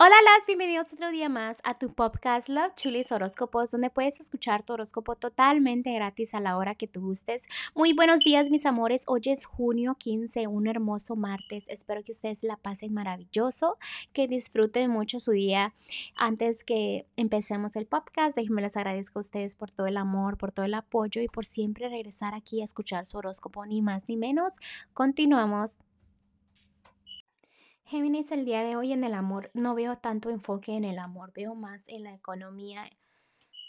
Hola, las bienvenidos otro día más a tu podcast Love Chulis Horóscopos, donde puedes escuchar tu horóscopo totalmente gratis a la hora que tú gustes. Muy buenos días, mis amores. Hoy es junio 15, un hermoso martes. Espero que ustedes la pasen maravilloso, que disfruten mucho su día. Antes que empecemos el podcast, déjenme les agradezco a ustedes por todo el amor, por todo el apoyo y por siempre regresar aquí a escuchar su horóscopo, ni más ni menos. Continuamos. Géminis, el día de hoy en el amor, no veo tanto enfoque en el amor, veo más en la economía.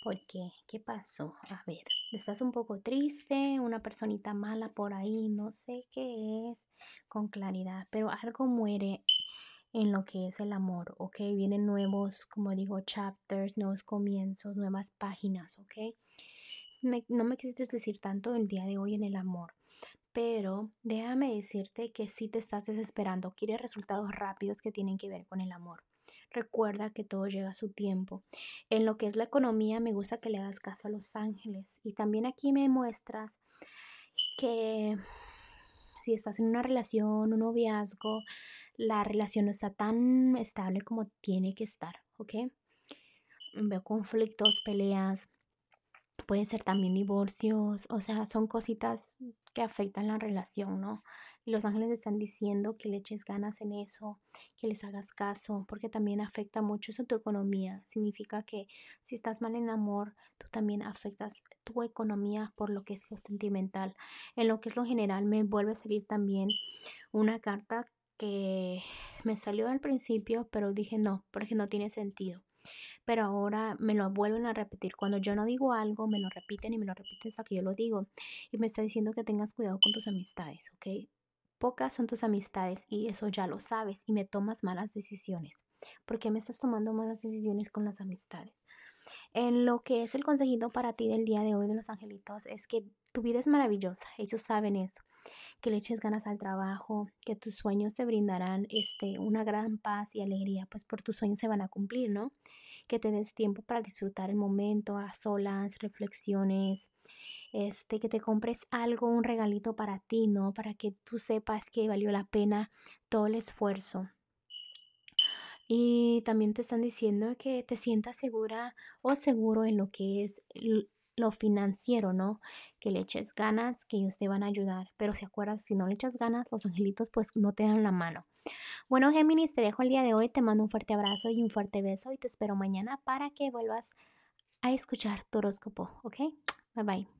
¿Por qué? ¿Qué pasó? A ver, estás un poco triste, una personita mala por ahí, no sé qué es, con claridad, pero algo muere en lo que es el amor, ¿ok? Vienen nuevos, como digo, chapters, nuevos comienzos, nuevas páginas, ¿ok? no me quisiste decir tanto el día de hoy en el amor, pero déjame decirte que si te estás desesperando, quieres resultados rápidos que tienen que ver con el amor. Recuerda que todo llega a su tiempo. En lo que es la economía, me gusta que le hagas caso a los ángeles. Y también aquí me muestras que si estás en una relación, un noviazgo, la relación no está tan estable como tiene que estar, ¿ok? Veo conflictos, peleas, puede ser también divorcios, o sea, son cositas que afectan la relación, ¿no? Y los ángeles están diciendo que le eches ganas en eso, que les hagas caso, porque también afecta mucho eso tu economía. Significa que si estás mal en amor, tú también afectas tu economía por lo que es lo sentimental. En lo que es lo general, me vuelve a salir también una carta que me salió al principio, pero dije no, porque no tiene sentido pero ahora me lo vuelven a repetir. Cuando yo no digo algo, me lo repiten y me lo repiten hasta que yo lo digo. Y me está diciendo que tengas cuidado con tus amistades, ¿ok? Pocas son tus amistades y eso ya lo sabes y me tomas malas decisiones. ¿Por qué me estás tomando malas decisiones con las amistades? En lo que es el consejito para ti del día de hoy de los angelitos es que tu vida es maravillosa, ellos saben eso, que le eches ganas al trabajo, que tus sueños te brindarán este, una gran paz y alegría, pues por tus sueños se van a cumplir, ¿no? Que te des tiempo para disfrutar el momento, a solas, reflexiones, este, que te compres algo, un regalito para ti, ¿no? Para que tú sepas que valió la pena todo el esfuerzo. Y también te están diciendo que te sientas segura o seguro en lo que es lo financiero, ¿no? Que le eches ganas, que ellos te van a ayudar. Pero si acuerdas, si no le echas ganas, los angelitos pues no te dan la mano. Bueno, Géminis, te dejo el día de hoy. Te mando un fuerte abrazo y un fuerte beso y te espero mañana para que vuelvas a escuchar tu horóscopo, ¿ok? Bye bye.